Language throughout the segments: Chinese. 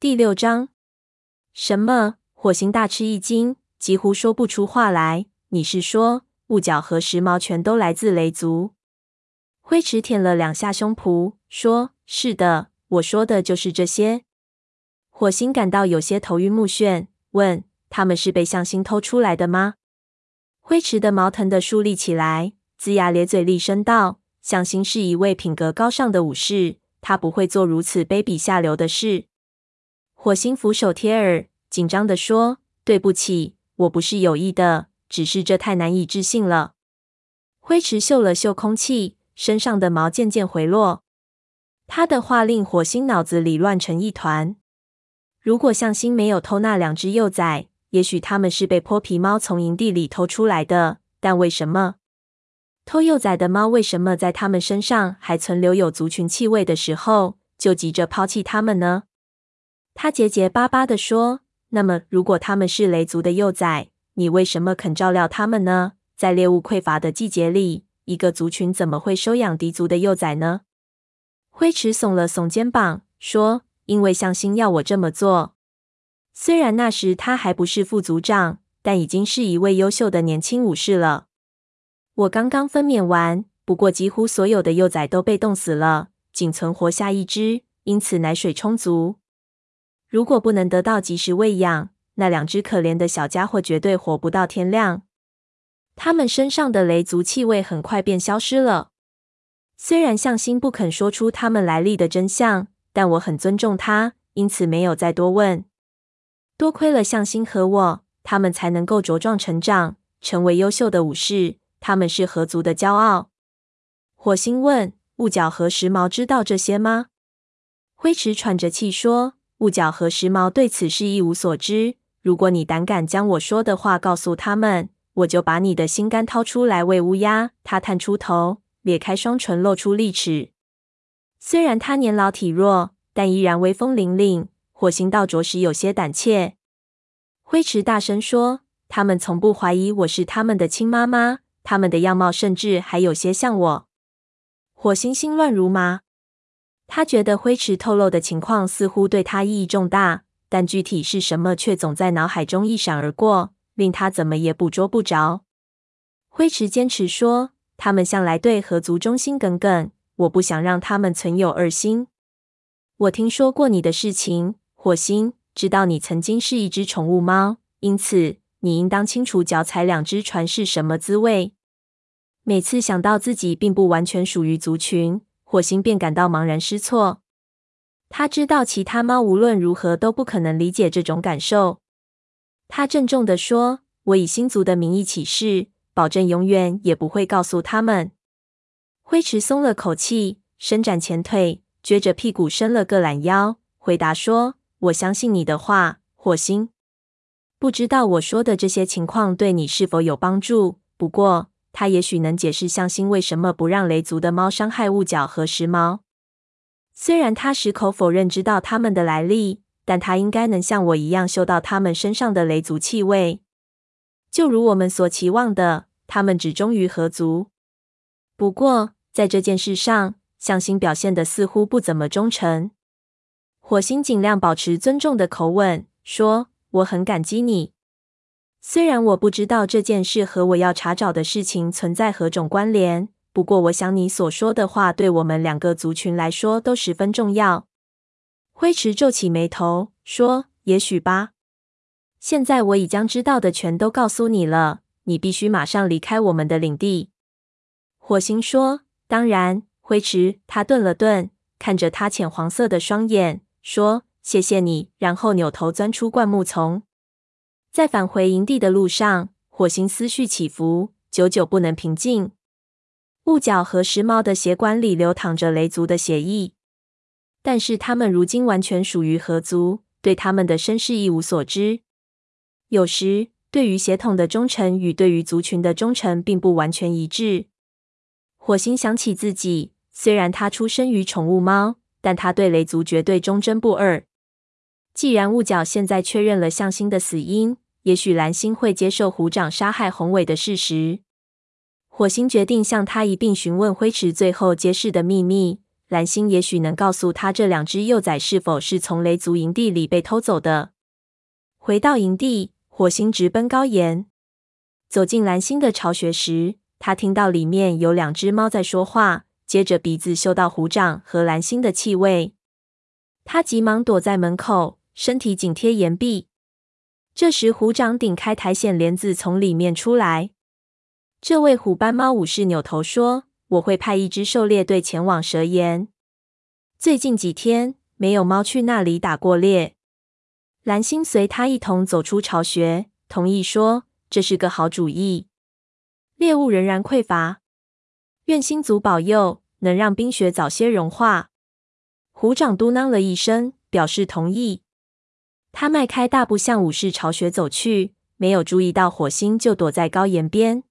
第六章。什么？火星大吃一惊，几乎说不出话来。你是说，雾角和时髦全都来自雷族？灰池舔了两下胸脯，说：“是的，我说的就是这些。”火星感到有些头晕目眩，问：“他们是被向心偷出来的吗？”灰池的毛疼的竖立起来，龇牙咧嘴厉声道：“向心是一位品格高尚的武士，他不会做如此卑鄙下流的事。”火星俯首贴耳，紧张地说：“对不起，我不是有意的，只是这太难以置信了。”灰池嗅了嗅空气，身上的毛渐渐回落。他的话令火星脑子里乱成一团。如果向心没有偷那两只幼崽，也许他们是被泼皮猫从营地里偷出来的。但为什么偷幼崽的猫为什么在他们身上还存留有族群气味的时候，就急着抛弃他们呢？他结结巴巴地说：“那么，如果他们是雷族的幼崽，你为什么肯照料他们呢？在猎物匮乏的季节里，一个族群怎么会收养敌族的幼崽呢？”灰池耸了耸肩膀，说。因为向心要我这么做。虽然那时他还不是副族长，但已经是一位优秀的年轻武士了。我刚刚分娩完，不过几乎所有的幼崽都被冻死了，仅存活下一只，因此奶水充足。如果不能得到及时喂养，那两只可怜的小家伙绝对活不到天亮。他们身上的雷族气味很快便消失了。虽然向心不肯说出他们来历的真相。但我很尊重他，因此没有再多问。多亏了向心和我，他们才能够茁壮成长，成为优秀的武士。他们是河族的骄傲。火星问：“雾角和时髦知道这些吗？”灰池喘着气说：“雾角和时髦对此事一无所知。如果你胆敢将我说的话告诉他们，我就把你的心肝掏出来喂乌鸦。”他探出头，咧开双唇，露出利齿。虽然他年老体弱，但依然威风凛凛。火星倒着实有些胆怯。灰池大声说：“他们从不怀疑我是他们的亲妈妈，他们的样貌甚至还有些像我。”火星心乱如麻。他觉得灰池透露的情况似乎对他意义重大，但具体是什么却总在脑海中一闪而过，令他怎么也捕捉不着。灰池坚持说：“他们向来对河族忠心耿耿。”我不想让他们存有二心。我听说过你的事情，火星，知道你曾经是一只宠物猫，因此你应当清楚脚踩两只船是什么滋味。每次想到自己并不完全属于族群，火星便感到茫然失措。他知道其他猫无论如何都不可能理解这种感受。他郑重地说：“我以星族的名义起誓，保证永远也不会告诉他们。”灰池松了口气，伸展前腿，撅着屁股伸了个懒腰，回答说：“我相信你的话，火星。不知道我说的这些情况对你是否有帮助？不过，他也许能解释向心为什么不让雷族的猫伤害雾角和时髦。虽然他矢口否认知道他们的来历，但他应该能像我一样嗅到他们身上的雷族气味。就如我们所期望的，他们只忠于河族。不过。”在这件事上，向心表现的似乎不怎么忠诚。火星尽量保持尊重的口吻说：“我很感激你，虽然我不知道这件事和我要查找的事情存在何种关联，不过我想你所说的话对我们两个族群来说都十分重要。”灰池皱起眉头说：“也许吧。现在我已将知道的全都告诉你了，你必须马上离开我们的领地。”火星说。当然，灰池。他顿了顿，看着他浅黄色的双眼，说：“谢谢你。”然后扭头钻出灌木丛。在返回营地的路上，火星思绪起伏，久久不能平静。雾角和时髦的血管里流淌着雷族的血液，但是他们如今完全属于河族，对他们的身世一无所知。有时，对于血统的忠诚与对于族群的忠诚并不完全一致。火星想起自己，虽然他出生于宠物猫，但他对雷族绝对忠贞不二。既然雾角现在确认了向心的死因，也许蓝星会接受虎掌杀害宏伟的事实。火星决定向他一并询问灰池最后揭示的秘密，蓝星也许能告诉他这两只幼崽是否是从雷族营地里被偷走的。回到营地，火星直奔高岩。走进蓝星的巢穴时，他听到里面有两只猫在说话，接着鼻子嗅到虎掌和蓝星的气味。他急忙躲在门口，身体紧贴岩壁。这时，虎掌顶开苔藓帘子，从里面出来。这位虎斑猫武士扭头说：“我会派一支狩猎队前往蛇岩。最近几天没有猫去那里打过猎。”蓝星随他一同走出巢穴，同意说：“这是个好主意。猎物仍然匮乏，愿星族保佑，能让冰雪早些融化。”虎掌嘟囔了一声，表示同意。他迈开大步向武士巢穴走去，没有注意到火星就躲在高岩边。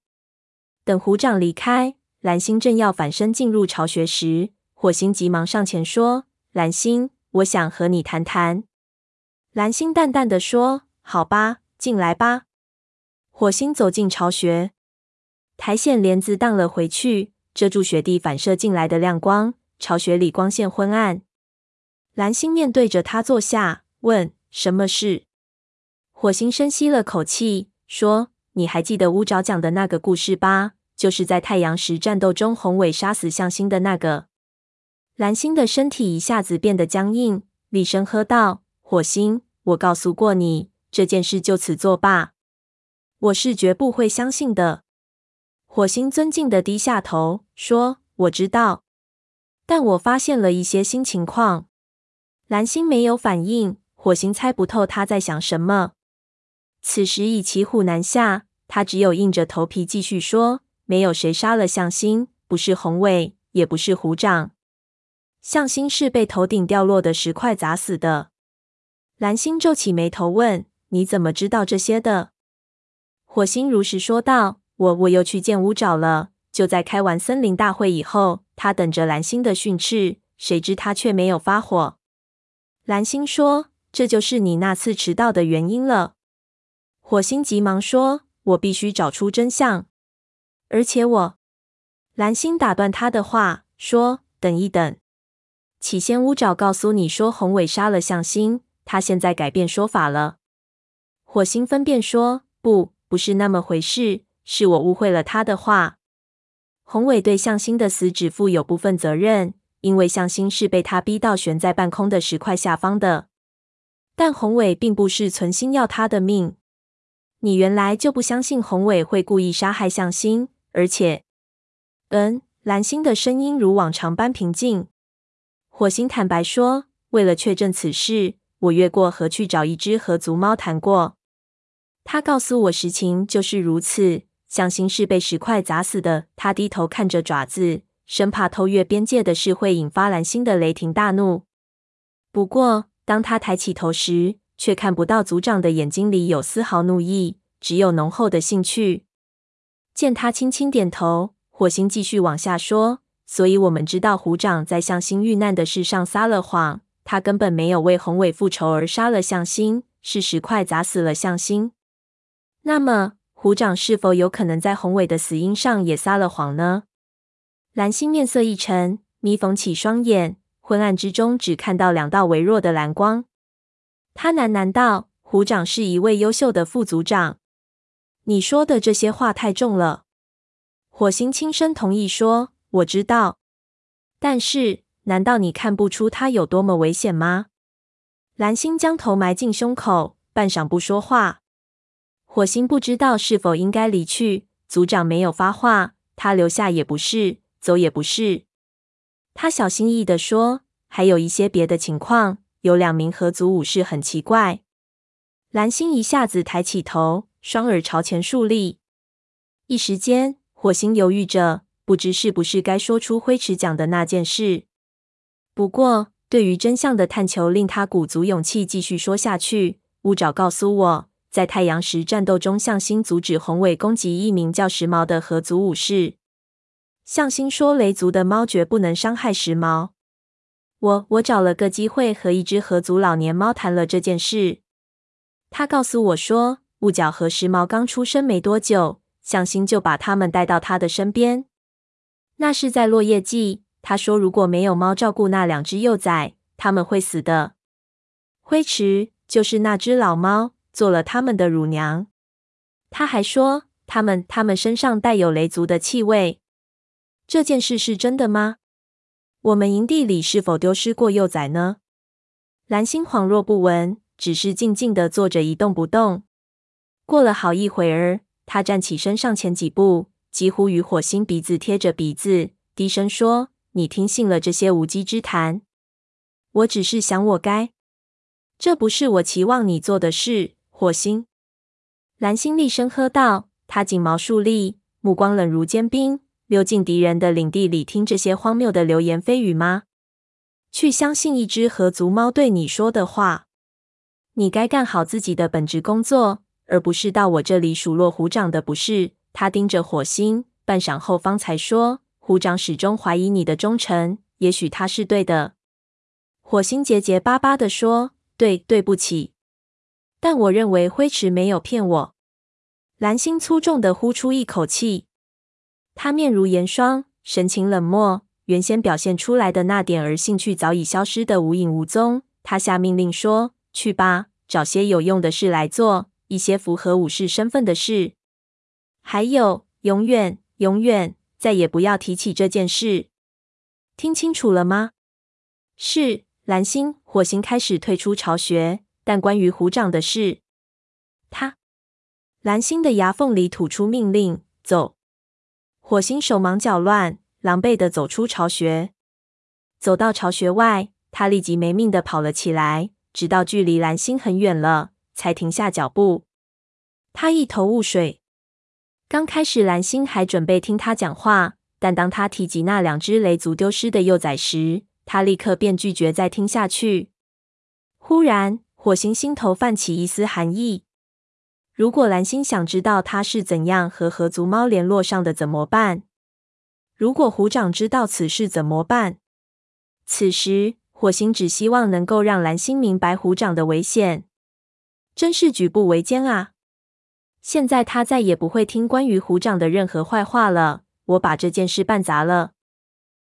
等虎掌离开，蓝星正要反身进入巢穴时，火星急忙上前说：“蓝星，我想和你谈谈。”蓝星淡淡的说：“好吧，进来吧。”火星走进巢穴，苔藓帘子荡了回去，遮住雪地反射进来的亮光。巢穴里光线昏暗。蓝星面对着他坐下，问：“什么事？”火星深吸了口气，说：“你还记得乌爪讲的那个故事吧？就是在太阳石战斗中，宏伟杀死向星的那个。”蓝星的身体一下子变得僵硬，厉声喝道：“火星，我告诉过你，这件事就此作罢。我是绝不会相信的。”火星尊敬的低下头，说：“我知道，但我发现了一些新情况。”蓝星没有反应，火星猜不透他在想什么。此时已骑虎难下，他只有硬着头皮继续说：“没有谁杀了向心，不是宏伟，也不是虎掌。向心是被头顶掉落的石块砸死的。”蓝星皱起眉头问：“你怎么知道这些的？”火星如实说道：“我我又去见乌爪了，就在开完森林大会以后，他等着蓝星的训斥，谁知他却没有发火。”蓝星说：“这就是你那次迟到的原因了。”火星急忙说：“我必须找出真相，而且我……”蓝星打断他的话，说：“等一等，起先乌爪告诉你说宏伟杀了向星，他现在改变说法了。”火星分辨说：“不，不是那么回事，是我误会了他的话。宏伟对向星的死只负有部分责任。”因为向星是被他逼到悬在半空的石块下方的，但宏伟并不是存心要他的命。你原来就不相信宏伟会故意杀害向心，而且……嗯，蓝星的声音如往常般平静。火星坦白说，为了确证此事，我越过河去找一只河族猫谈过。他告诉我实情就是如此，向心是被石块砸死的。他低头看着爪子。生怕偷越边界的事会引发蓝星的雷霆大怒。不过，当他抬起头时，却看不到族长的眼睛里有丝毫怒意，只有浓厚的兴趣。见他轻轻点头，火星继续往下说：“所以我们知道虎掌在向星遇难的事上撒了谎，他根本没有为宏伟复仇而杀了向星，是石块砸死了向星。那么，虎掌是否有可能在宏伟的死因上也撒了谎呢？”蓝星面色一沉，眯缝起双眼，昏暗之中只看到两道微弱的蓝光。他喃喃道：“虎长是一位优秀的副组长。”你说的这些话太重了。火星轻声同意说：“我知道，但是难道你看不出他有多么危险吗？”蓝星将头埋进胸口，半晌不说话。火星不知道是否应该离去。组长没有发话，他留下也不是。走也不是，他小心翼翼地说：“还有一些别的情况，有两名合族武士很奇怪。”蓝星一下子抬起头，双耳朝前竖立。一时间，火星犹豫着，不知是不是该说出灰池讲的那件事。不过，对于真相的探求令他鼓足勇气继续说下去。乌爪告诉我，在太阳石战斗中，向星阻止宏伟攻击一名叫时髦的合族武士。向心说：“雷族的猫绝不能伤害时髦。”我我找了个机会和一只合族老年猫谈了这件事。他告诉我说，雾角和时髦刚出生没多久，向心就把他们带到他的身边。那是在落叶季，他说：“如果没有猫照顾那两只幼崽，他们会死的。灰池就是那只老猫做了他们的乳娘。”他还说：“他们他们身上带有雷族的气味。”这件事是真的吗？我们营地里是否丢失过幼崽呢？蓝星恍若不闻，只是静静地坐着一动不动。过了好一会儿，他站起身上前几步，几乎与火星鼻子贴着鼻子，低声说：“你听信了这些无稽之谈。我只是想，我该……这不是我期望你做的事。”火星蓝星厉声喝道，他紧毛竖立，目光冷如坚冰。溜进敌人的领地里听这些荒谬的流言蜚语吗？去相信一只合族猫对你说的话？你该干好自己的本职工作，而不是到我这里数落虎掌的不是。他盯着火星，半晌后方才说：“虎掌始终怀疑你的忠诚，也许他是对的。”火星结结巴巴地说：“对，对不起，但我认为灰池没有骗我。”蓝星粗重地呼出一口气。他面如严霜，神情冷漠，原先表现出来的那点儿兴趣早已消失得无影无踪。他下命令说：“去吧，找些有用的事来做，一些符合武士身份的事。还有，永远、永远再也不要提起这件事。听清楚了吗？”是。蓝星、火星开始退出巢穴，但关于虎掌的事，他蓝星的牙缝里吐出命令：“走。”火星手忙脚乱，狼狈地走出巢穴。走到巢穴外，他立即没命地跑了起来，直到距离蓝星很远了，才停下脚步。他一头雾水。刚开始，蓝星还准备听他讲话，但当他提及那两只雷族丢失的幼崽时，他立刻便拒绝再听下去。忽然，火星心头泛起一丝寒意。如果蓝星想知道他是怎样和合族猫联络上的，怎么办？如果虎掌知道此事，怎么办？此时，火星只希望能够让蓝星明白虎掌的危险，真是举步维艰啊！现在他再也不会听关于虎掌的任何坏话了。我把这件事办砸了。